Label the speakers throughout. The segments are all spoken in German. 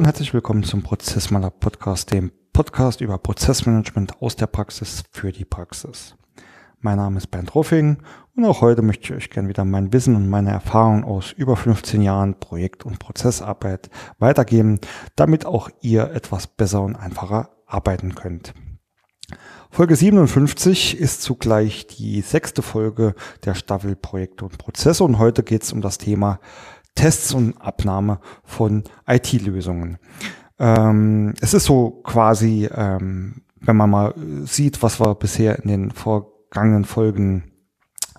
Speaker 1: Und herzlich willkommen zum Prozessmaler Podcast, dem Podcast über Prozessmanagement aus der Praxis für die Praxis. Mein Name ist Bernd Ruffing und auch heute möchte ich euch gerne wieder mein Wissen und meine Erfahrungen aus über 15 Jahren Projekt- und Prozessarbeit weitergeben, damit auch ihr etwas besser und einfacher arbeiten könnt. Folge 57 ist zugleich die sechste Folge der Staffel Projekte und Prozesse und heute geht es um das Thema Tests und Abnahme von IT-Lösungen. Ähm, es ist so quasi, ähm, wenn man mal sieht, was wir bisher in den vorgangenen Folgen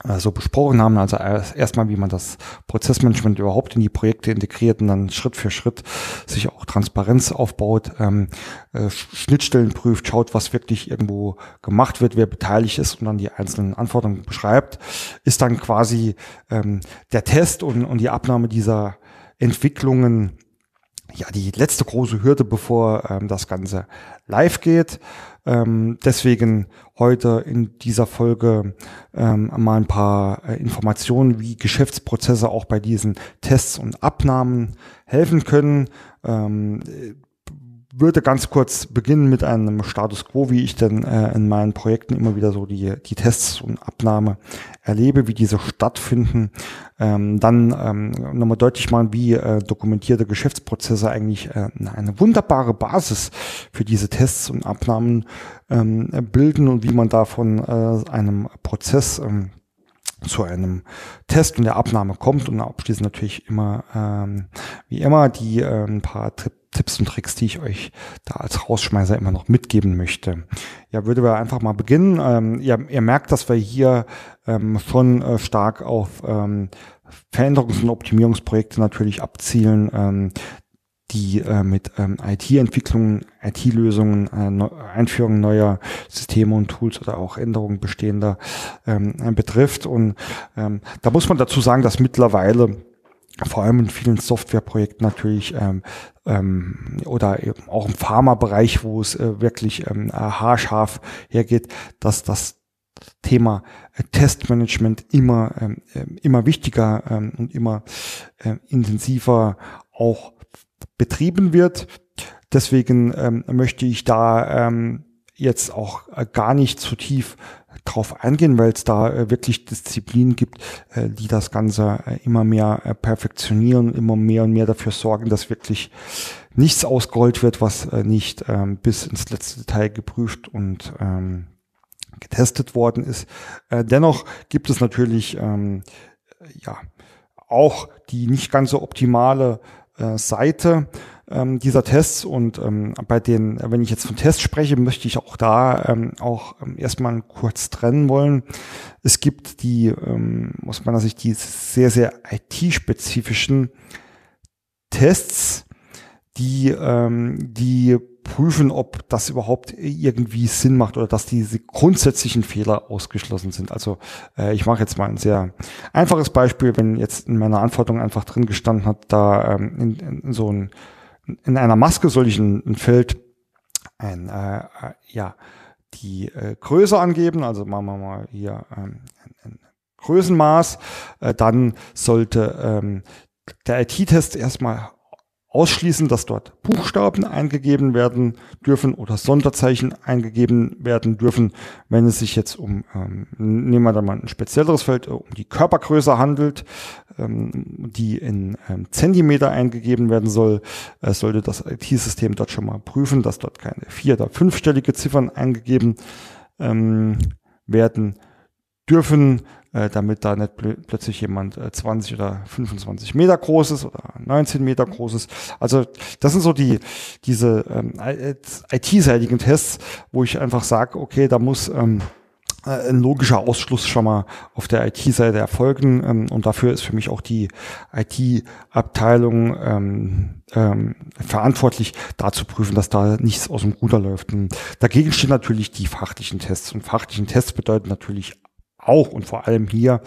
Speaker 1: äh, so besprochen haben. Also erstmal, wie man das Prozessmanagement überhaupt in die Projekte integriert und dann Schritt für Schritt sich auch Transparenz aufbaut, ähm, äh, Schnittstellen prüft, schaut, was wirklich irgendwo gemacht wird, wer beteiligt ist und dann die einzelnen Anforderungen beschreibt, ist dann quasi ähm, der Test und, und die Abnahme dieser Entwicklungen ja die letzte große Hürde, bevor ähm, das Ganze live geht. Ähm, deswegen heute in dieser Folge ähm, mal ein paar äh, Informationen, wie Geschäftsprozesse auch bei diesen Tests und Abnahmen helfen können. Ähm, würde ganz kurz beginnen mit einem Status quo, wie ich denn äh, in meinen Projekten immer wieder so die, die Tests und Abnahme erlebe, wie diese stattfinden. Ähm, dann ähm, nochmal deutlich machen, wie äh, dokumentierte Geschäftsprozesse eigentlich äh, eine wunderbare Basis für diese Tests und Abnahmen ähm, bilden und wie man da von äh, einem Prozess ähm, zu einem Test und der Abnahme kommt und abschließend natürlich immer, ähm, wie immer, die äh, ein paar Tipps und Tricks, die ich euch da als Rausschmeißer immer noch mitgeben möchte. Ja, würde wir einfach mal beginnen. Ähm, ihr, ihr merkt, dass wir hier ähm, schon äh, stark auf ähm, Veränderungs- und Optimierungsprojekte natürlich abzielen, ähm, die äh, mit ähm, IT-Entwicklungen, IT-Lösungen, äh, ne Einführung neuer Systeme und Tools oder auch Änderungen bestehender ähm, betrifft. Und ähm, da muss man dazu sagen, dass mittlerweile vor allem in vielen Softwareprojekten natürlich ähm, ähm, oder eben auch im Pharmabereich, wo es äh, wirklich ähm, haarscharf hergeht, dass das Thema äh, Testmanagement immer ähm, äh, immer wichtiger ähm, und immer äh, intensiver auch betrieben wird. Deswegen ähm, möchte ich da ähm, jetzt auch äh, gar nicht zu tief drauf eingehen, weil es da äh, wirklich Disziplinen gibt, äh, die das Ganze immer mehr perfektionieren, immer mehr und mehr dafür sorgen, dass wirklich nichts ausgerollt wird, was nicht ähm, bis ins letzte Detail geprüft und ähm, getestet worden ist. Dennoch gibt es natürlich ähm, ja auch die nicht ganz so optimale äh, Seite ähm, dieser Tests und ähm, bei den, wenn ich jetzt von Tests spreche, möchte ich auch da ähm, auch ähm, erstmal kurz trennen wollen. Es gibt die, ähm, aus meiner Sicht, die sehr, sehr IT-spezifischen Tests, die, ähm, die prüfen, ob das überhaupt irgendwie Sinn macht oder dass diese grundsätzlichen Fehler ausgeschlossen sind. Also äh, ich mache jetzt mal ein sehr einfaches Beispiel, wenn jetzt in meiner Anforderung einfach drin gestanden hat, da ähm, in, in so ein in einer Maske soll ich ein, ein Feld ein äh, äh, ja die äh, Größe angeben, also machen wir mal hier ähm, ein, ein Größenmaß, äh, dann sollte ähm, der IT-Test erstmal ausschließen, dass dort Buchstaben eingegeben werden dürfen oder Sonderzeichen eingegeben werden dürfen, wenn es sich jetzt um, ähm, nehmen wir da mal ein spezielleres Feld, um die Körpergröße handelt, ähm, die in ähm, Zentimeter eingegeben werden soll, äh, sollte das IT-System dort schon mal prüfen, dass dort keine vier- oder fünfstellige Ziffern eingegeben ähm, werden dürfen äh, damit da nicht pl plötzlich jemand äh, 20 oder 25 Meter groß ist oder 19 Meter groß ist. Also das sind so die diese ähm, IT-seitigen Tests, wo ich einfach sage, okay, da muss ähm, äh, ein logischer Ausschluss schon mal auf der IT-Seite erfolgen ähm, und dafür ist für mich auch die IT-Abteilung ähm, ähm, verantwortlich, da zu prüfen, dass da nichts aus dem Ruder läuft. Und dagegen stehen natürlich die fachlichen Tests und fachlichen Tests bedeuten natürlich auch und vor allem hier,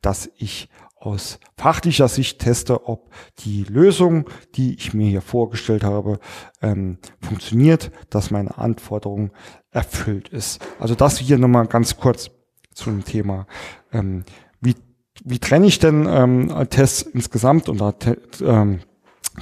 Speaker 1: dass ich aus fachlicher Sicht teste, ob die Lösung, die ich mir hier vorgestellt habe, ähm, funktioniert, dass meine Anforderung erfüllt ist. Also das hier nochmal ganz kurz zu dem Thema. Ähm, wie, wie trenne ich denn ähm, Tests insgesamt und da ähm,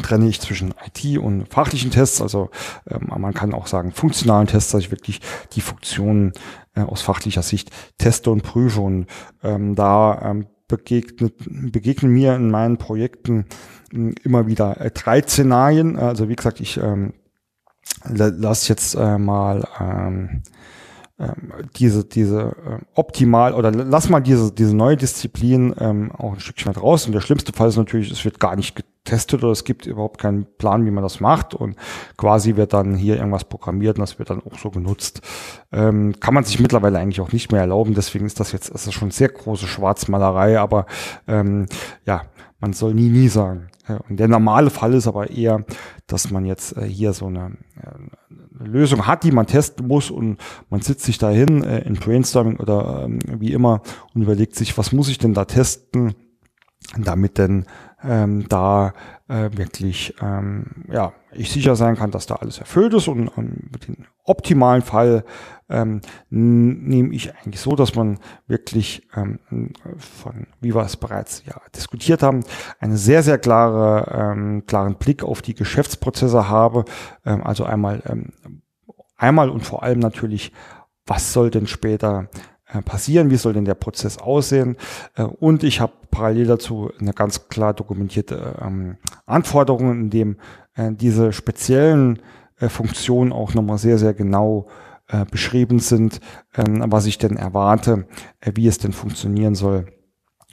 Speaker 1: trenne ich zwischen IT und fachlichen Tests, also ähm, man kann auch sagen funktionalen Tests, dass ich wirklich die Funktionen äh, aus fachlicher Sicht teste und prüfe und ähm, da ähm, begegnet, begegnen mir in meinen Projekten äh, immer wieder äh, drei Szenarien. Also wie gesagt, ich ähm, lasse jetzt äh, mal ähm, ähm, diese, diese äh, optimal oder lass mal diese, diese neue Disziplin ähm, auch ein Stückchen weit raus. Und der schlimmste Fall ist natürlich, es wird gar nicht getestet oder es gibt überhaupt keinen Plan, wie man das macht. Und quasi wird dann hier irgendwas programmiert und das wird dann auch so genutzt. Ähm, kann man sich mittlerweile eigentlich auch nicht mehr erlauben, deswegen ist das jetzt, das ist schon sehr große Schwarzmalerei, aber ähm, ja, man soll nie, nie sagen. Und der normale Fall ist aber eher, dass man jetzt äh, hier so eine, äh, Lösung hat, die man testen muss. Und man sitzt sich dahin äh, in Brainstorming oder ähm, wie immer und überlegt sich, was muss ich denn da testen, damit denn ähm, da äh, wirklich ähm, ja ich sicher sein kann, dass da alles erfüllt ist und, und mit dem optimalen Fall ähm, nehme ich eigentlich so, dass man wirklich ähm, von, wie wir es bereits ja diskutiert haben, einen sehr sehr klare ähm, klaren Blick auf die Geschäftsprozesse habe. Ähm, also einmal ähm, einmal und vor allem natürlich, was soll denn später passieren, wie soll denn der Prozess aussehen. Äh, und ich habe parallel dazu eine ganz klar dokumentierte ähm, Anforderung, in dem äh, diese speziellen Funktionen auch nochmal sehr, sehr genau beschrieben sind, ähm, was ich denn erwarte, wie es denn funktionieren soll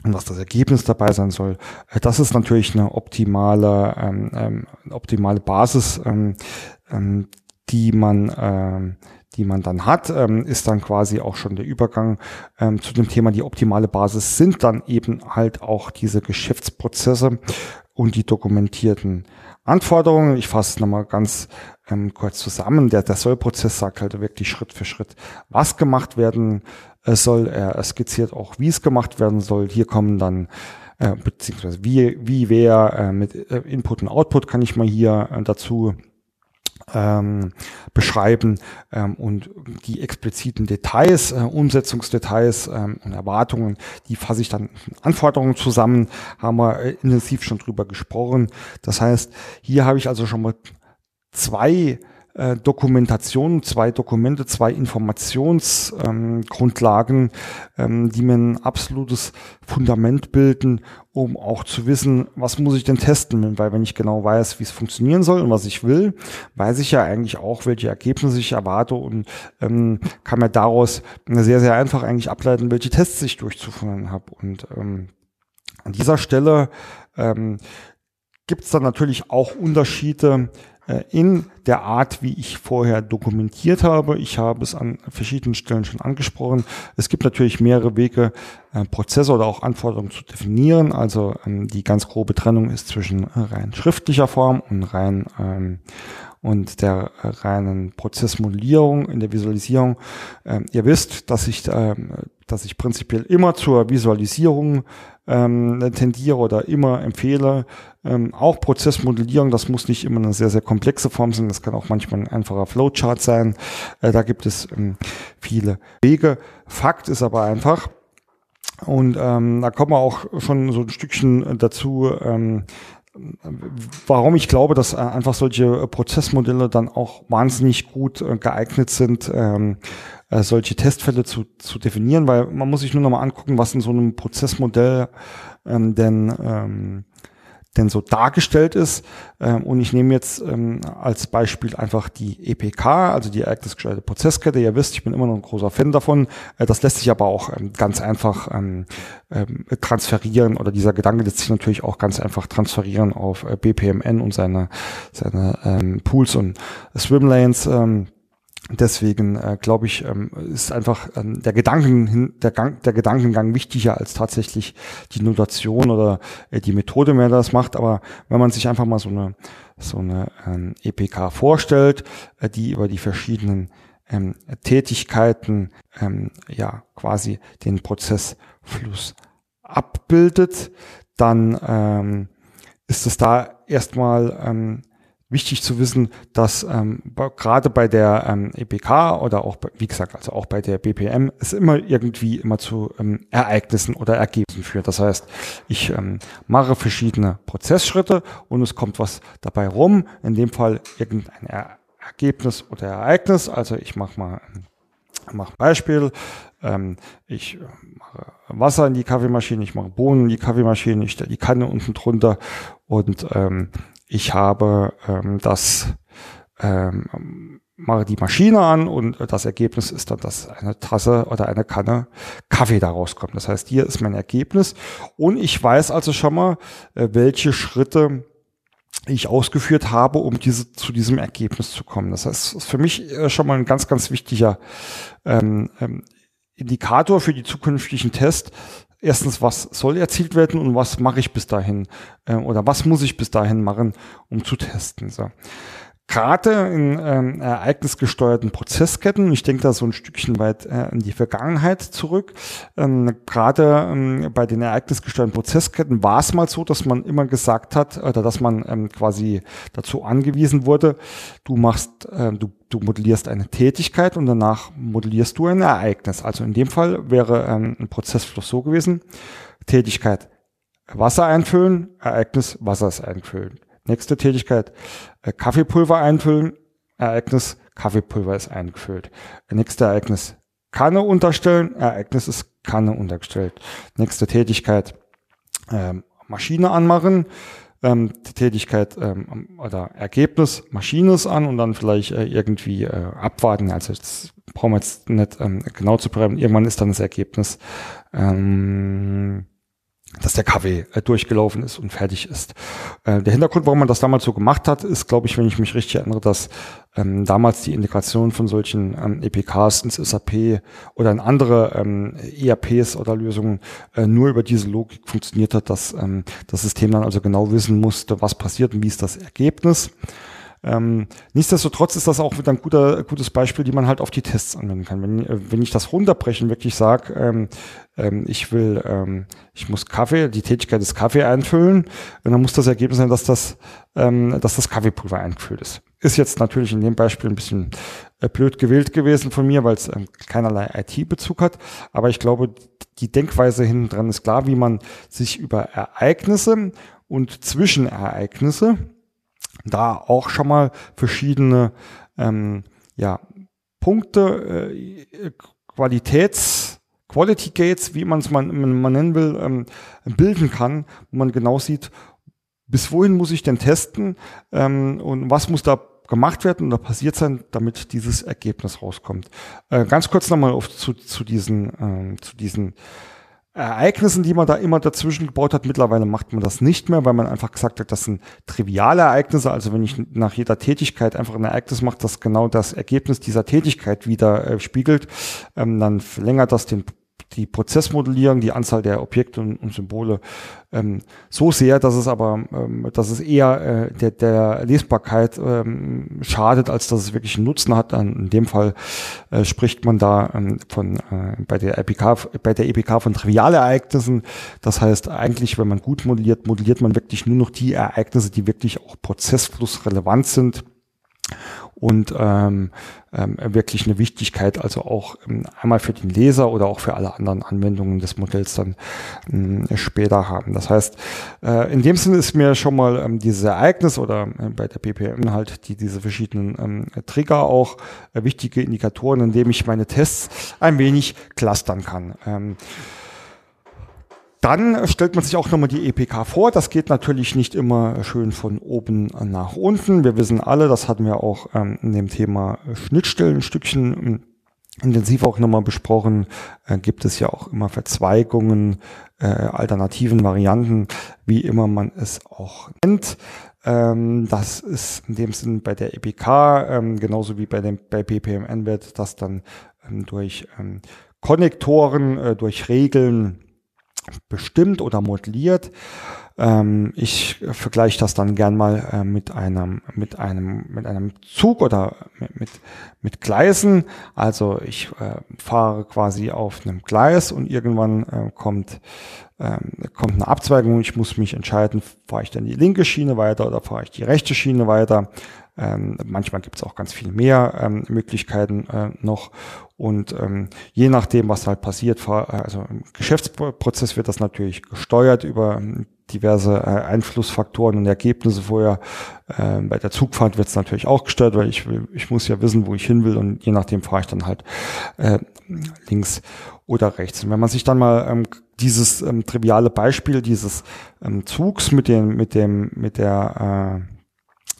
Speaker 1: und was das Ergebnis dabei sein soll. Das ist natürlich eine optimale, ähm, optimale Basis, die man die man dann hat, ähm, ist dann quasi auch schon der Übergang ähm, zu dem Thema, die optimale Basis sind dann eben halt auch diese Geschäftsprozesse und die dokumentierten Anforderungen. Ich fasse es nochmal ganz ähm, kurz zusammen. Der, der Sollprozess sagt halt wirklich Schritt für Schritt, was gemacht werden äh, soll. Er skizziert auch, wie es gemacht werden soll. Hier kommen dann äh, beziehungsweise wie, wie wer äh, mit äh, Input und Output kann ich mal hier äh, dazu ähm, beschreiben ähm, und die expliziten Details, äh, Umsetzungsdetails ähm, und Erwartungen, die fasse ich dann Anforderungen zusammen, haben wir äh, intensiv schon drüber gesprochen. Das heißt, hier habe ich also schon mal zwei äh, zwei Dokumente, zwei Informationsgrundlagen, ähm, ähm, die mir ein absolutes Fundament bilden, um auch zu wissen, was muss ich denn testen, weil wenn ich genau weiß, wie es funktionieren soll und was ich will, weiß ich ja eigentlich auch, welche Ergebnisse ich erwarte und ähm, kann mir daraus sehr, sehr einfach eigentlich ableiten, welche Tests ich durchzuführen habe. Und ähm, an dieser Stelle ähm, gibt es dann natürlich auch Unterschiede in der Art, wie ich vorher dokumentiert habe. Ich habe es an verschiedenen Stellen schon angesprochen. Es gibt natürlich mehrere Wege, äh, Prozesse oder auch Anforderungen zu definieren. Also ähm, die ganz grobe Trennung ist zwischen äh, rein schriftlicher Form und rein ähm, und der reinen Prozessmodellierung in der Visualisierung. Ähm, ihr wisst, dass ich, dass ich prinzipiell immer zur Visualisierung ähm, tendiere oder immer empfehle. Ähm, auch Prozessmodellierung, das muss nicht immer eine sehr, sehr komplexe Form sein, das kann auch manchmal ein einfacher Flowchart sein. Äh, da gibt es ähm, viele Wege. Fakt ist aber einfach, und ähm, da kommen wir auch schon so ein Stückchen dazu, ähm, warum ich glaube, dass äh, einfach solche Prozessmodelle dann auch wahnsinnig gut äh, geeignet sind, ähm, äh, solche Testfälle zu, zu definieren, weil man muss sich nur noch mal angucken, was in so einem Prozessmodell ähm, denn ähm, denn so dargestellt ist. Ähm, und ich nehme jetzt ähm, als Beispiel einfach die EPK, also die ereignisgesteuerte Prozesskette. Ihr wisst, ich bin immer noch ein großer Fan davon. Äh, das lässt sich aber auch ähm, ganz einfach ähm, ähm, transferieren oder dieser Gedanke lässt sich natürlich auch ganz einfach transferieren auf äh, BPMN und seine, seine ähm, Pools und Swimlanes. Ähm, Deswegen äh, glaube ich, ähm, ist einfach ähm, der, Gedanken, der, Gang, der Gedankengang wichtiger als tatsächlich die Notation oder äh, die Methode, mehr das macht. Aber wenn man sich einfach mal so eine, so eine ähm, EPK vorstellt, äh, die über die verschiedenen ähm, Tätigkeiten ähm, ja quasi den Prozessfluss abbildet, dann ähm, ist es da erstmal ähm, wichtig zu wissen, dass ähm, gerade bei der ähm, EPK oder auch, wie gesagt, also auch bei der BPM es immer irgendwie immer zu ähm, Ereignissen oder Ergebnissen führt. Das heißt, ich ähm, mache verschiedene Prozessschritte und es kommt was dabei rum. In dem Fall irgendein er Ergebnis oder Ereignis. Also ich mache mal mache Beispiel. Ähm, ich mache Wasser in die Kaffeemaschine, ich mache Bohnen in die Kaffeemaschine, ich stelle die Kanne unten drunter und ähm, ich habe ähm, das, ähm, mache die Maschine an und das Ergebnis ist dann, dass eine Tasse oder eine Kanne Kaffee daraus kommt. Das heißt, hier ist mein Ergebnis und ich weiß also schon mal, äh, welche Schritte ich ausgeführt habe, um diese, zu diesem Ergebnis zu kommen. Das heißt, ist für mich äh, schon mal ein ganz, ganz wichtiger ähm, ähm, Indikator für die zukünftigen Tests, erstens, was soll erzielt werden und was mache ich bis dahin äh, oder was muss ich bis dahin machen, um zu testen. So gerade in ähm, ereignisgesteuerten Prozessketten, ich denke da so ein Stückchen weit äh, in die Vergangenheit zurück, ähm, gerade ähm, bei den ereignisgesteuerten Prozessketten war es mal so, dass man immer gesagt hat, oder dass man ähm, quasi dazu angewiesen wurde, du machst, äh, du, du modellierst eine Tätigkeit und danach modellierst du ein Ereignis. Also in dem Fall wäre ähm, ein Prozessfluss so gewesen, Tätigkeit Wasser einfüllen, Ereignis Wasser ist einfüllen. Nächste Tätigkeit, äh, Kaffeepulver einfüllen. Ereignis, Kaffeepulver ist eingefüllt. Nächste Ereignis, Kanne unterstellen. Ereignis ist Kanne untergestellt. Nächste Tätigkeit, ähm, Maschine anmachen. Ähm, die Tätigkeit ähm, oder Ergebnis, Maschine ist an und dann vielleicht äh, irgendwie äh, abwarten. Also das brauchen wir jetzt nicht ähm, genau zu bleiben. Irgendwann ist dann das Ergebnis ähm, dass der Kaffee äh, durchgelaufen ist und fertig ist. Äh, der Hintergrund, warum man das damals so gemacht hat, ist, glaube ich, wenn ich mich richtig erinnere, dass ähm, damals die Integration von solchen ähm, EPKs ins SAP oder in andere ähm, ERPs oder Lösungen äh, nur über diese Logik funktioniert hat, dass ähm, das System dann also genau wissen musste, was passiert und wie ist das Ergebnis. Ähm, nichtsdestotrotz ist das auch wieder ein guter, gutes Beispiel, die man halt auf die Tests anwenden kann. Wenn, äh, wenn ich das runterbrechen wirklich sage, ähm, ähm, ich will, ähm, ich muss Kaffee, die Tätigkeit des Kaffee einfüllen, und dann muss das Ergebnis sein, dass das, ähm, dass das Kaffeepulver eingefüllt ist. Ist jetzt natürlich in dem Beispiel ein bisschen äh, blöd gewählt gewesen von mir, weil es ähm, keinerlei IT-Bezug hat. Aber ich glaube, die Denkweise hinten dran ist klar, wie man sich über Ereignisse und Zwischenereignisse da auch schon mal verschiedene ähm, ja, Punkte, äh, Qualitäts, Quality Gates, wie man es man, nennen will, ähm, bilden kann, wo man genau sieht, bis wohin muss ich denn testen ähm, und was muss da gemacht werden oder passiert sein, damit dieses Ergebnis rauskommt. Äh, ganz kurz nochmal zu, zu diesen, äh, zu diesen Ereignissen, die man da immer dazwischen gebaut hat. Mittlerweile macht man das nicht mehr, weil man einfach gesagt hat, das sind triviale Ereignisse. Also wenn ich nach jeder Tätigkeit einfach ein Ereignis mache, das genau das Ergebnis dieser Tätigkeit wieder äh, spiegelt, ähm, dann verlängert das den die Prozessmodellierung, die Anzahl der Objekte und, und Symbole ähm, so sehr, dass es aber, ähm, dass es eher äh, der, der Lesbarkeit ähm, schadet, als dass es wirklich einen Nutzen hat. In dem Fall äh, spricht man da ähm, von äh, bei der EPK, bei der EPK von Trivialereignissen. Das heißt, eigentlich, wenn man gut modelliert, modelliert man wirklich nur noch die Ereignisse, die wirklich auch prozessflussrelevant sind und ähm, ähm, wirklich eine Wichtigkeit, also auch ähm, einmal für den Leser oder auch für alle anderen Anwendungen des Modells dann ähm, später haben. Das heißt, äh, in dem Sinne ist mir schon mal ähm, dieses Ereignis oder äh, bei der BPM halt die diese verschiedenen ähm, Trigger auch äh, wichtige Indikatoren, indem ich meine Tests ein wenig clustern kann. Ähm, dann stellt man sich auch nochmal die EPK vor. Das geht natürlich nicht immer schön von oben nach unten. Wir wissen alle, das hatten wir auch ähm, in dem Thema Schnittstellen ein Stückchen ähm, intensiv auch nochmal besprochen, äh, gibt es ja auch immer Verzweigungen, äh, alternativen Varianten, wie immer man es auch nennt. Ähm, das ist in dem Sinn bei der EPK, ähm, genauso wie bei dem bei BPMN wird das dann ähm, durch ähm, Konnektoren, äh, durch Regeln bestimmt oder modelliert. Ähm, ich vergleiche das dann gern mal äh, mit einem mit einem mit einem Zug oder mit mit, mit Gleisen. Also ich äh, fahre quasi auf einem Gleis und irgendwann äh, kommt ähm, kommt eine Abzweigung. Ich muss mich entscheiden, fahre ich dann die linke Schiene weiter oder fahre ich die rechte Schiene weiter. Ähm, manchmal gibt es auch ganz viel mehr ähm, Möglichkeiten äh, noch. Und ähm, je nachdem, was halt passiert, also im Geschäftsprozess wird das natürlich gesteuert über ähm, diverse äh, Einflussfaktoren und Ergebnisse vorher. Äh, bei der Zugfahrt wird es natürlich auch gesteuert, weil ich will, ich muss ja wissen, wo ich hin will und je nachdem fahre ich dann halt äh, links oder rechts. Und wenn man sich dann mal ähm, dieses ähm, triviale Beispiel dieses ähm, Zugs mit dem mit dem mit der äh,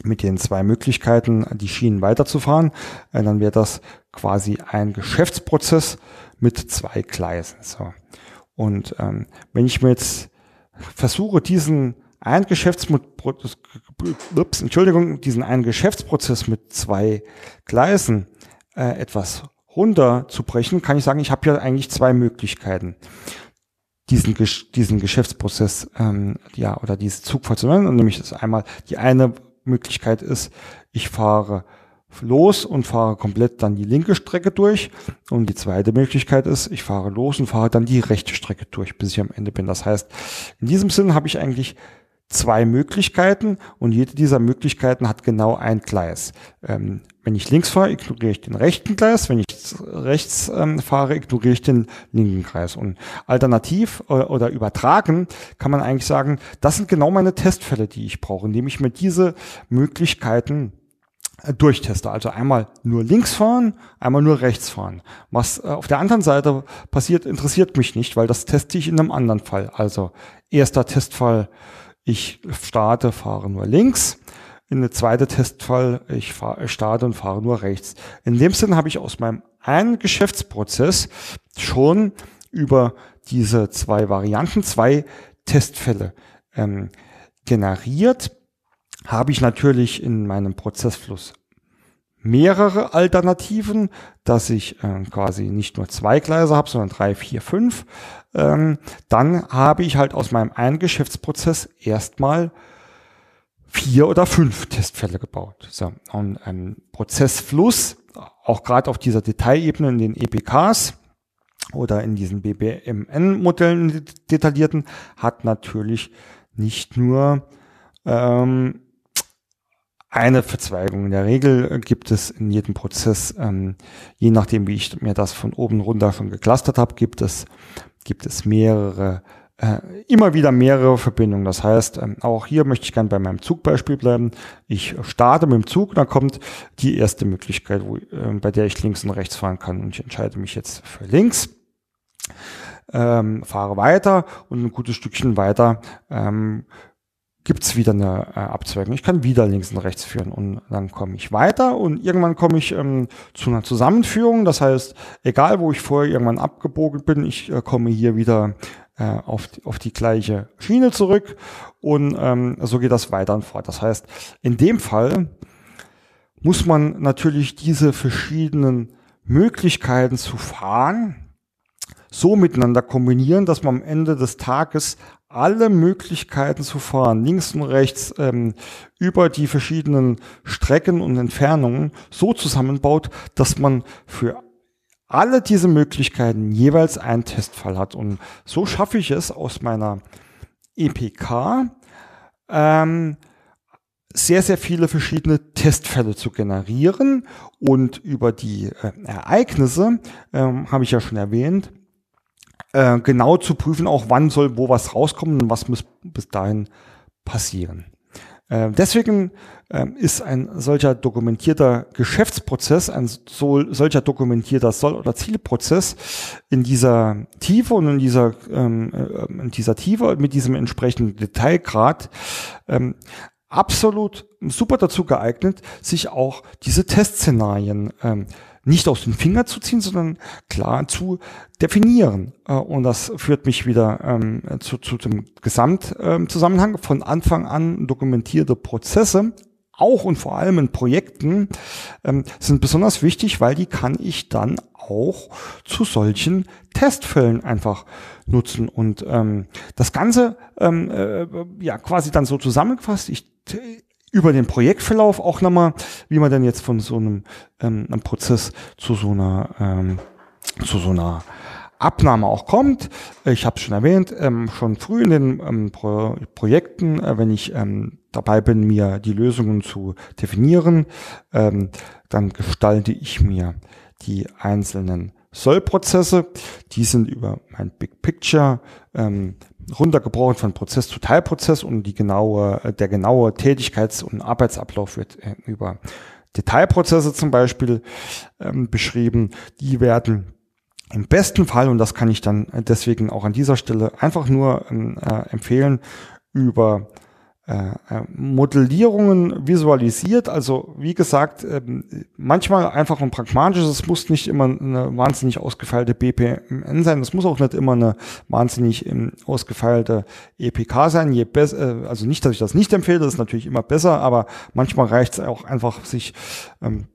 Speaker 1: mit den zwei Möglichkeiten, die Schienen weiterzufahren, äh, dann wäre das quasi ein Geschäftsprozess mit zwei Gleisen. So. Und ähm, wenn ich mir jetzt versuche, diesen einen Geschäftsprozess, Entschuldigung, diesen einen Geschäftsprozess mit zwei Gleisen äh, etwas runterzubrechen, kann ich sagen, ich habe ja eigentlich zwei Möglichkeiten diesen, diesen Geschäftsprozess ähm, ja oder diese Zugfahrt zu nennen. Und nämlich ist einmal die eine Möglichkeit ist, ich fahre los und fahre komplett dann die linke Strecke durch. Und die zweite Möglichkeit ist, ich fahre los und fahre dann die rechte Strecke durch, bis ich am Ende bin. Das heißt, in diesem Sinn habe ich eigentlich zwei Möglichkeiten und jede dieser Möglichkeiten hat genau ein Gleis. Ähm, wenn ich links fahre, ignoriere ich den rechten Gleis. Wenn ich rechts ähm, fahre, ignoriere ich den linken Kreis. Und alternativ äh, oder übertragen kann man eigentlich sagen, das sind genau meine Testfälle, die ich brauche, indem ich mir diese Möglichkeiten äh, durchteste. Also einmal nur links fahren, einmal nur rechts fahren. Was äh, auf der anderen Seite passiert, interessiert mich nicht, weil das teste ich in einem anderen Fall. Also erster Testfall, ich starte, fahre nur links. In der zweite Testfall, ich fahre, starte und fahre nur rechts. In dem Sinn habe ich aus meinem einen Geschäftsprozess schon über diese zwei Varianten, zwei Testfälle ähm, generiert. Habe ich natürlich in meinem Prozessfluss mehrere Alternativen, dass ich äh, quasi nicht nur zwei Gleise habe, sondern drei, vier, fünf ähm, dann habe ich halt aus meinem einen Geschäftsprozess erstmal vier oder fünf Testfälle gebaut. So, und ein Prozessfluss, auch gerade auf dieser Detailebene in den EPKs oder in diesen BBMN-Modellen detaillierten, hat natürlich nicht nur ähm, eine Verzweigung. In der Regel gibt es in jedem Prozess, ähm, je nachdem, wie ich mir das von oben runter schon geclustert habe, gibt es gibt es mehrere, äh, immer wieder mehrere Verbindungen. Das heißt, ähm, auch hier möchte ich gerne bei meinem Zugbeispiel bleiben. Ich starte mit dem Zug, dann kommt die erste Möglichkeit, wo, äh, bei der ich links und rechts fahren kann. Und ich entscheide mich jetzt für links. Ähm, fahre weiter und ein gutes Stückchen weiter ähm, gibt es wieder eine äh, Abzweigung. Ich kann wieder links und rechts führen und dann komme ich weiter und irgendwann komme ich ähm, zu einer Zusammenführung. Das heißt, egal wo ich vorher irgendwann abgebogen bin, ich äh, komme hier wieder äh, auf, die, auf die gleiche Schiene zurück und ähm, so geht das weiter und fort. Das heißt, in dem Fall muss man natürlich diese verschiedenen Möglichkeiten zu fahren so miteinander kombinieren, dass man am Ende des Tages alle Möglichkeiten zu fahren, links und rechts, ähm, über die verschiedenen Strecken und Entfernungen so zusammenbaut, dass man für alle diese Möglichkeiten jeweils einen Testfall hat. Und so schaffe ich es aus meiner EPK ähm, sehr, sehr viele verschiedene Testfälle zu generieren. Und über die äh, Ereignisse, ähm, habe ich ja schon erwähnt, äh, genau zu prüfen, auch wann soll wo was rauskommen und was muss bis dahin passieren. Äh, deswegen äh, ist ein solcher dokumentierter Geschäftsprozess, ein so, solcher dokumentierter Soll- oder Zielprozess in dieser Tiefe und in dieser, ähm, äh, in dieser Tiefe mit diesem entsprechenden Detailgrad ähm, absolut super dazu geeignet, sich auch diese Testszenarien ähm, nicht aus den Finger zu ziehen, sondern klar zu definieren. Äh, und das führt mich wieder ähm, zu, zu dem Gesamtzusammenhang. Ähm, Von Anfang an dokumentierte Prozesse, auch und vor allem in Projekten, ähm, sind besonders wichtig, weil die kann ich dann auch zu solchen Testfällen einfach nutzen. Und ähm, das Ganze ähm, äh, ja quasi dann so zusammengefasst. Ich über den Projektverlauf auch nochmal, wie man denn jetzt von so einem, ähm, einem Prozess zu so einer ähm, zu so einer Abnahme auch kommt. Ich habe es schon erwähnt, ähm, schon früh in den ähm, Pro Projekten, äh, wenn ich ähm, dabei bin, mir die Lösungen zu definieren, ähm, dann gestalte ich mir die einzelnen Sollprozesse. Die sind über mein Big Picture ähm, runtergebrochen von Prozess zu Teilprozess und die genaue, äh, der genaue Tätigkeits- und Arbeitsablauf wird äh, über Detailprozesse zum Beispiel ähm, beschrieben. Die werden im besten Fall, und das kann ich dann deswegen auch an dieser Stelle einfach nur ähm, äh, empfehlen, über Modellierungen visualisiert. Also wie gesagt, ähm, manchmal einfach ein pragmatisches, es muss nicht immer eine wahnsinnig ausgefeilte BPMN sein, es muss auch nicht immer eine wahnsinnig ähm, ausgefeilte EPK sein. Je besser, äh, also nicht, dass ich das nicht empfehle, das ist natürlich immer besser, aber manchmal reicht es auch einfach, sich ähm,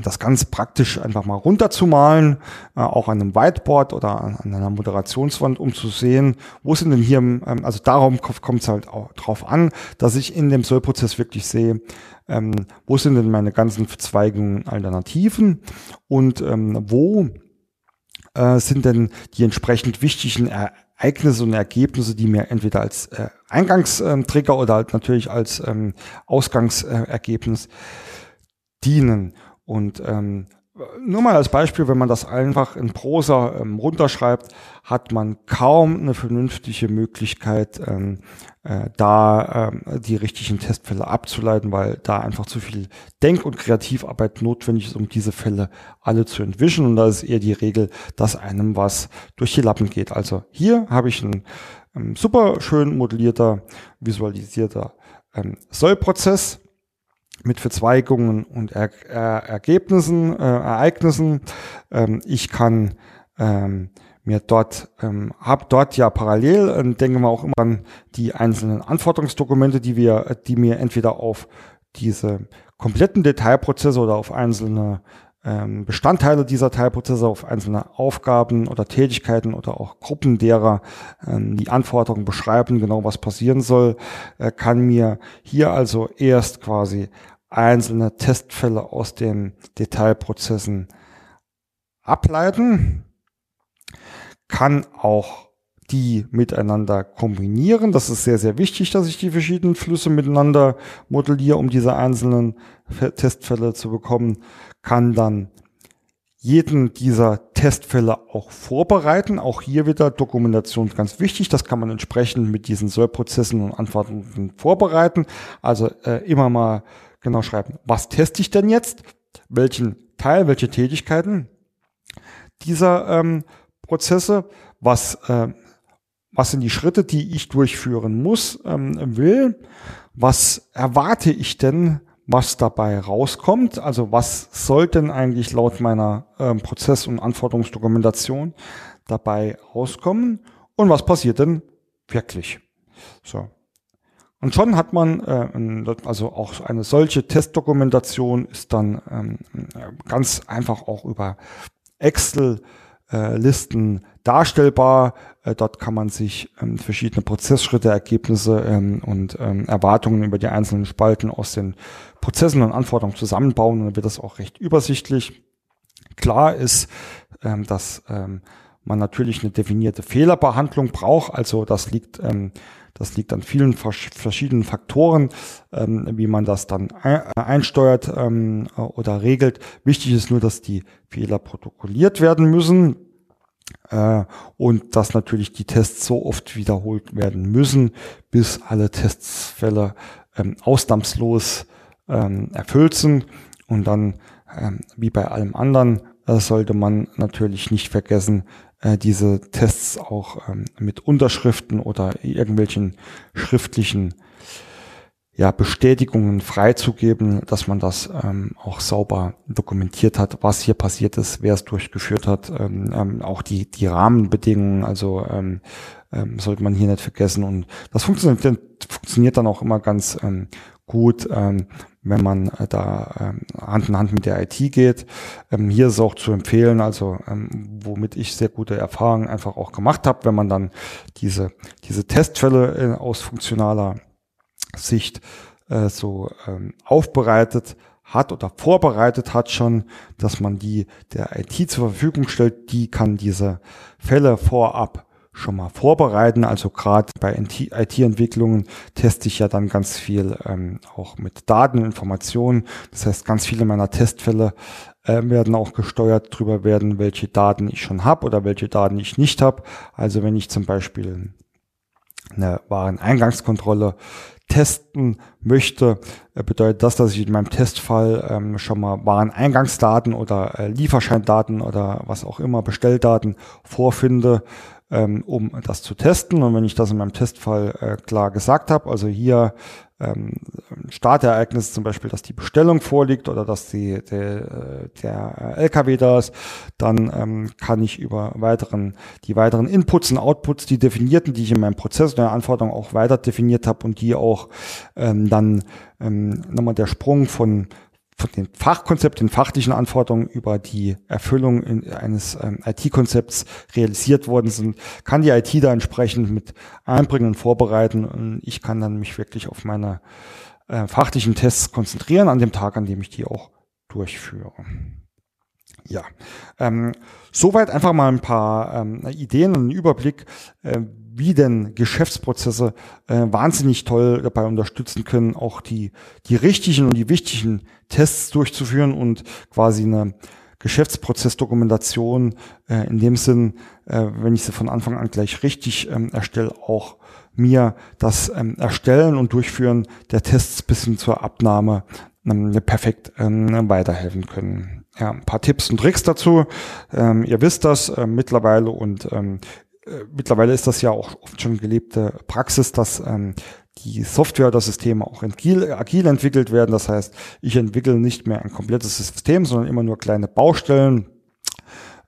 Speaker 1: das ganz praktisch einfach mal runterzumalen, äh, auch an einem Whiteboard oder an, an, einer Moderationswand, um zu sehen, wo sind denn hier, ähm, also darum kommt es halt auch drauf an, dass ich in dem Sollprozess wirklich sehe, ähm, wo sind denn meine ganzen Verzweigungen, Alternativen und ähm, wo äh, sind denn die entsprechend wichtigen Ereignisse und Ergebnisse, die mir entweder als äh, Eingangstrigger oder halt natürlich als ähm, Ausgangsergebnis dienen. Und ähm, nur mal als Beispiel, wenn man das einfach in Prosa ähm, runterschreibt, hat man kaum eine vernünftige Möglichkeit, ähm, äh, da ähm, die richtigen Testfälle abzuleiten, weil da einfach zu viel Denk- und Kreativarbeit notwendig ist, um diese Fälle alle zu entwischen. Und da ist eher die Regel, dass einem was durch die Lappen geht. Also hier habe ich ein ähm, super schön modellierter, visualisierter ähm, Sollprozess mit Verzweigungen und er er Ergebnissen, äh, Ereignissen. Ähm, ich kann ähm, mir dort, ähm, habe dort ja parallel, äh, denken wir auch immer an die einzelnen Anforderungsdokumente, die wir, die mir entweder auf diese kompletten Detailprozesse oder auf einzelne ähm, Bestandteile dieser Teilprozesse, auf einzelne Aufgaben oder Tätigkeiten oder auch Gruppen derer ähm, die Anforderungen beschreiben, genau was passieren soll, äh, kann mir hier also erst quasi einzelne Testfälle aus den Detailprozessen ableiten, kann auch die miteinander kombinieren. Das ist sehr, sehr wichtig, dass ich die verschiedenen Flüsse miteinander modelliere, um diese einzelnen Testfälle zu bekommen, kann dann jeden dieser Testfälle auch vorbereiten. Auch hier wieder Dokumentation ganz wichtig. Das kann man entsprechend mit diesen Sollprozessen und Antworten vorbereiten. Also äh, immer mal genau schreiben, was teste ich denn jetzt, welchen Teil, welche Tätigkeiten dieser ähm, Prozesse, was, äh, was sind die Schritte, die ich durchführen muss, ähm, will, was erwarte ich denn, was dabei rauskommt, also was soll denn eigentlich laut meiner ähm, Prozess- und Anforderungsdokumentation dabei rauskommen? Und was passiert denn wirklich. So, und schon hat man, äh, also auch eine solche Testdokumentation ist dann ähm, ganz einfach auch über Excel-Listen äh, darstellbar. Äh, dort kann man sich ähm, verschiedene Prozessschritte, Ergebnisse ähm, und ähm, Erwartungen über die einzelnen Spalten aus den Prozessen und Anforderungen zusammenbauen. Und dann wird das auch recht übersichtlich. Klar ist, ähm, dass ähm, man natürlich eine definierte Fehlerbehandlung braucht. Also das liegt ähm, das liegt an vielen verschiedenen Faktoren, ähm, wie man das dann einsteuert ähm, oder regelt. Wichtig ist nur, dass die Fehler protokolliert werden müssen äh, und dass natürlich die Tests so oft wiederholt werden müssen, bis alle Testfälle ähm, ausnahmslos erfüllt sind. Und dann, wie bei allem anderen, äh, sollte man natürlich nicht vergessen, äh, diese Tests auch ähm, mit Unterschriften oder irgendwelchen schriftlichen ja, Bestätigungen freizugeben, dass man das ähm, auch sauber dokumentiert hat, was hier passiert ist, wer es durchgeführt hat, ähm, ähm, auch die, die Rahmenbedingungen, also ähm, ähm, sollte man hier nicht vergessen. Und das funktioniert, funktioniert dann auch immer ganz ähm, gut, ähm, wenn man äh, da ähm, Hand in Hand mit der IT geht. Ähm, hier ist auch zu empfehlen, also ähm, womit ich sehr gute Erfahrungen einfach auch gemacht habe, wenn man dann diese, diese Testfälle äh, aus funktionaler Sicht äh, so ähm, aufbereitet hat oder vorbereitet hat schon, dass man die der IT zur Verfügung stellt, die kann diese Fälle vorab schon mal vorbereiten. Also gerade bei IT-Entwicklungen teste ich ja dann ganz viel ähm, auch mit Daten, Informationen. Das heißt, ganz viele meiner Testfälle äh, werden auch gesteuert drüber werden, welche Daten ich schon habe oder welche Daten ich nicht habe. Also wenn ich zum Beispiel eine Wareneingangskontrolle testen möchte, äh, bedeutet das, dass ich in meinem Testfall ähm, schon mal Wareneingangsdaten oder äh, Lieferscheindaten oder was auch immer, Bestelldaten vorfinde, ähm, um das zu testen. Und wenn ich das in meinem Testfall äh, klar gesagt habe, also hier ähm, Startereignis zum Beispiel, dass die Bestellung vorliegt oder dass die, der, der LKW da ist, dann ähm, kann ich über weiteren, die weiteren Inputs und Outputs, die definierten, die ich in meinem Prozess der Anforderung auch weiter definiert habe und die auch ähm, dann ähm, nochmal der Sprung von den Fachkonzept, den fachlichen Anforderungen über die Erfüllung in, eines ähm, IT-Konzepts realisiert worden sind, kann die IT da entsprechend mit einbringen und vorbereiten und ich kann dann mich wirklich auf meine äh, fachlichen Tests konzentrieren an dem Tag, an dem ich die auch durchführe. Ja, ähm, soweit einfach mal ein paar ähm, Ideen und einen Überblick, äh, wie denn Geschäftsprozesse äh, wahnsinnig toll dabei unterstützen können, auch die, die richtigen und die wichtigen Tests durchzuführen und quasi eine Geschäftsprozessdokumentation äh, in dem Sinn, äh, wenn ich sie von Anfang an gleich richtig ähm, erstelle, auch mir das ähm, Erstellen und Durchführen der Tests bis hin zur Abnahme ähm, perfekt ähm, weiterhelfen können. Ja, ein paar Tipps und Tricks dazu. Ähm, ihr wisst das äh, mittlerweile und ähm, äh, mittlerweile ist das ja auch oft schon gelebte Praxis, dass ähm, die Software oder Systeme auch agil, agil entwickelt werden. Das heißt, ich entwickle nicht mehr ein komplettes System, sondern immer nur kleine Baustellen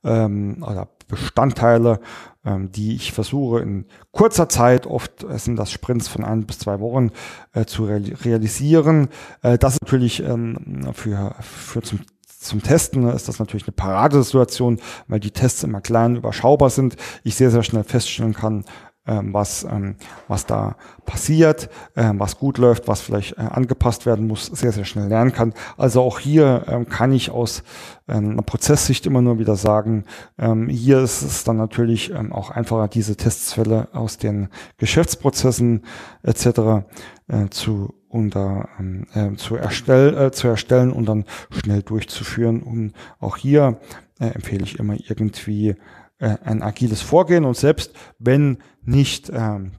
Speaker 1: ähm, oder Bestandteile, ähm, die ich versuche in kurzer Zeit, oft sind das Sprints von ein bis zwei Wochen, äh, zu realisieren. Äh, das ist natürlich ähm, für, für zum zum Testen ist das natürlich eine Paradesituation, weil die Tests immer klein, überschaubar sind. Ich sehr, sehr schnell feststellen kann, ähm, was, ähm, was da passiert, ähm, was gut läuft, was vielleicht äh, angepasst werden muss, sehr, sehr schnell lernen kann. Also auch hier kann ich aus einer Prozesssicht immer nur wieder sagen, hier ist es dann natürlich auch einfacher, diese Testfälle aus den Geschäftsprozessen etc. Äh, zu unter, ähm, äh, zu, erstell, äh, zu erstellen und dann schnell durchzuführen. Und auch hier äh, empfehle ich immer irgendwie äh, ein agiles Vorgehen und selbst wenn nicht ähm,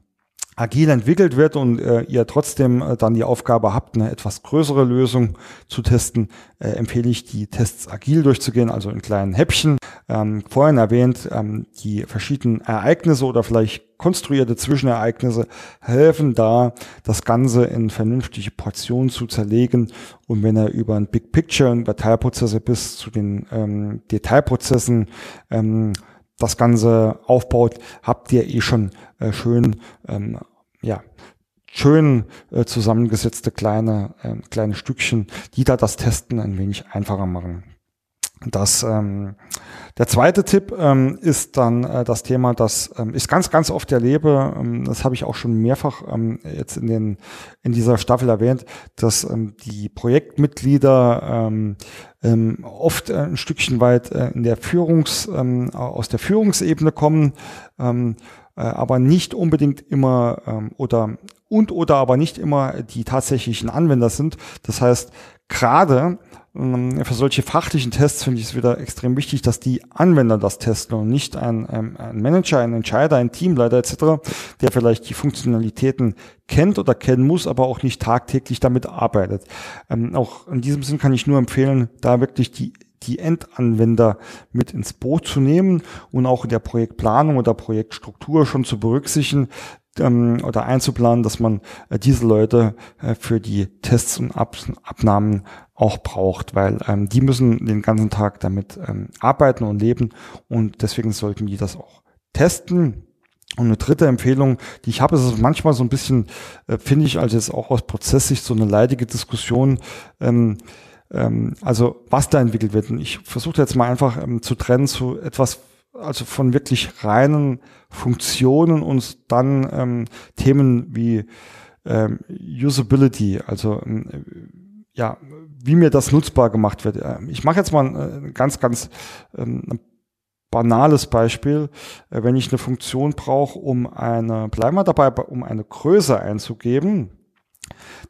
Speaker 1: agil entwickelt wird und äh, ihr trotzdem äh, dann die Aufgabe habt, eine etwas größere Lösung zu testen, äh, empfehle ich, die Tests agil durchzugehen, also in kleinen Häppchen. Ähm, vorhin erwähnt, ähm, die verschiedenen Ereignisse oder vielleicht konstruierte Zwischenereignisse helfen da, das Ganze in vernünftige Portionen zu zerlegen. Und wenn er über ein Big Picture und über Teilprozesse bis zu den ähm, Detailprozessen ähm, das Ganze aufbaut, habt ihr eh schon äh, schön, ähm, ja, schön äh, zusammengesetzte kleine, äh, kleine Stückchen, die da das Testen ein wenig einfacher machen. Das, ähm, der zweite Tipp ähm, ist dann äh, das Thema, das ähm, ich ganz, ganz oft erlebe. Ähm, das habe ich auch schon mehrfach ähm, jetzt in, den, in dieser Staffel erwähnt, dass ähm, die Projektmitglieder ähm, ähm, oft äh, ein Stückchen weit äh, in der Führungs, ähm, aus der Führungsebene kommen, ähm, äh, aber nicht unbedingt immer ähm, oder und oder aber nicht immer die tatsächlichen Anwender sind. Das heißt, gerade für solche fachlichen Tests finde ich es wieder extrem wichtig, dass die Anwender das testen und nicht ein, ein Manager, ein Entscheider, ein Teamleiter etc., der vielleicht die Funktionalitäten kennt oder kennen muss, aber auch nicht tagtäglich damit arbeitet. Ähm, auch in diesem Sinn kann ich nur empfehlen, da wirklich die die Endanwender mit ins Boot zu nehmen und auch in der Projektplanung oder Projektstruktur schon zu berücksichtigen, ähm, oder einzuplanen, dass man äh, diese Leute äh, für die Tests und Ab Abnahmen auch braucht, weil ähm, die müssen den ganzen Tag damit ähm, arbeiten und leben und deswegen sollten die das auch testen. Und eine dritte Empfehlung, die ich habe, ist es manchmal so ein bisschen, äh, finde ich, also jetzt auch aus Prozesssicht so eine leidige Diskussion. Ähm, ähm, also was da entwickelt wird. Und ich versuche jetzt mal einfach ähm, zu trennen zu etwas, also von wirklich reinen Funktionen und dann ähm, Themen wie ähm, Usability, also ähm, ja, wie mir das nutzbar gemacht wird. Ähm, ich mache jetzt mal ein, ganz, ganz ähm, banales Beispiel. Äh, wenn ich eine Funktion brauche, um eine, bleiben wir dabei, um eine Größe einzugeben,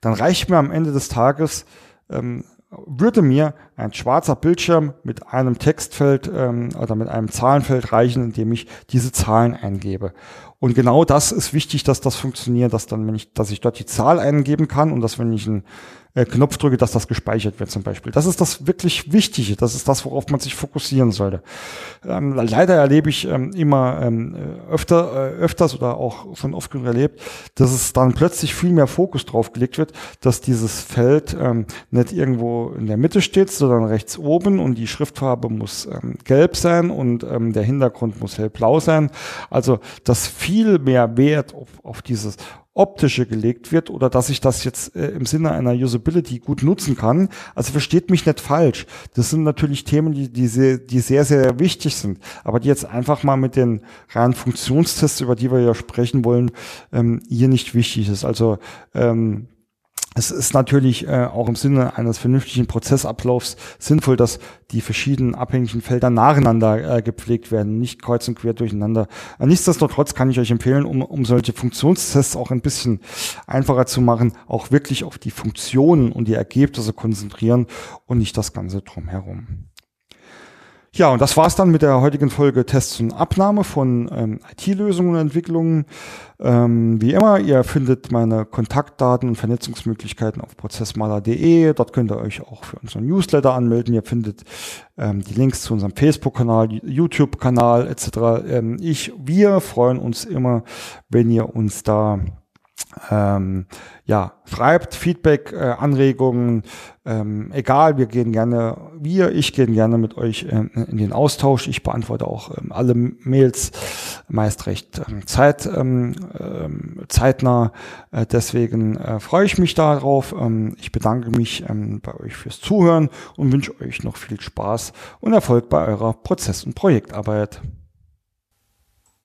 Speaker 1: dann reicht mir am Ende des Tages ähm, würde mir ein schwarzer Bildschirm mit einem Textfeld ähm, oder mit einem Zahlenfeld reichen, in dem ich diese Zahlen eingebe. Und genau das ist wichtig, dass das funktioniert, dass dann, wenn ich, dass ich dort die Zahl eingeben kann und dass wenn ich ein äh, Knopf drücke, dass das gespeichert wird zum Beispiel. Das ist das wirklich Wichtige. Das ist das, worauf man sich fokussieren sollte. Ähm, leider erlebe ich ähm, immer ähm, öfter, äh, öfters oder auch schon oft genug erlebt, dass es dann plötzlich viel mehr Fokus drauf gelegt wird, dass dieses Feld ähm, nicht irgendwo in der Mitte steht, sondern rechts oben und die Schriftfarbe muss ähm, gelb sein und ähm, der Hintergrund muss hellblau sein. Also, dass viel mehr Wert auf, auf dieses optische gelegt wird oder dass ich das jetzt äh, im Sinne einer Usability gut nutzen kann. Also versteht mich nicht falsch. Das sind natürlich Themen, die, die, sehr, die sehr, sehr wichtig sind. Aber die jetzt einfach mal mit den reinen Funktionstests, über die wir ja sprechen wollen, ähm, hier nicht wichtig ist. Also ähm, es ist natürlich äh, auch im Sinne eines vernünftigen Prozessablaufs sinnvoll, dass die verschiedenen abhängigen Felder nacheinander äh, gepflegt werden, nicht kreuz und quer durcheinander. Äh, nichtsdestotrotz kann ich euch empfehlen, um, um solche Funktionstests auch ein bisschen einfacher zu machen, auch wirklich auf die Funktionen und die Ergebnisse konzentrieren und nicht das Ganze drumherum. Ja, und das war's dann mit der heutigen Folge Tests und Abnahme von ähm, IT-Lösungen und Entwicklungen. Ähm, wie immer, ihr findet meine Kontaktdaten und Vernetzungsmöglichkeiten auf prozessmaler.de. Dort könnt ihr euch auch für unseren Newsletter anmelden. Ihr findet ähm, die Links zu unserem Facebook-Kanal, YouTube-Kanal etc. Ähm, ich, wir freuen uns immer, wenn ihr uns da ähm, ja, schreibt Feedback, äh, Anregungen, ähm, egal, wir gehen gerne, wir, ich gehen gerne mit euch äh, in den Austausch. Ich beantworte auch ähm, alle Mails meist recht ähm, zeit, ähm, ähm, zeitnah. Äh, deswegen äh, freue ich mich darauf. Ähm, ich bedanke mich ähm, bei euch fürs Zuhören und wünsche euch noch viel Spaß und Erfolg bei eurer Prozess- und Projektarbeit.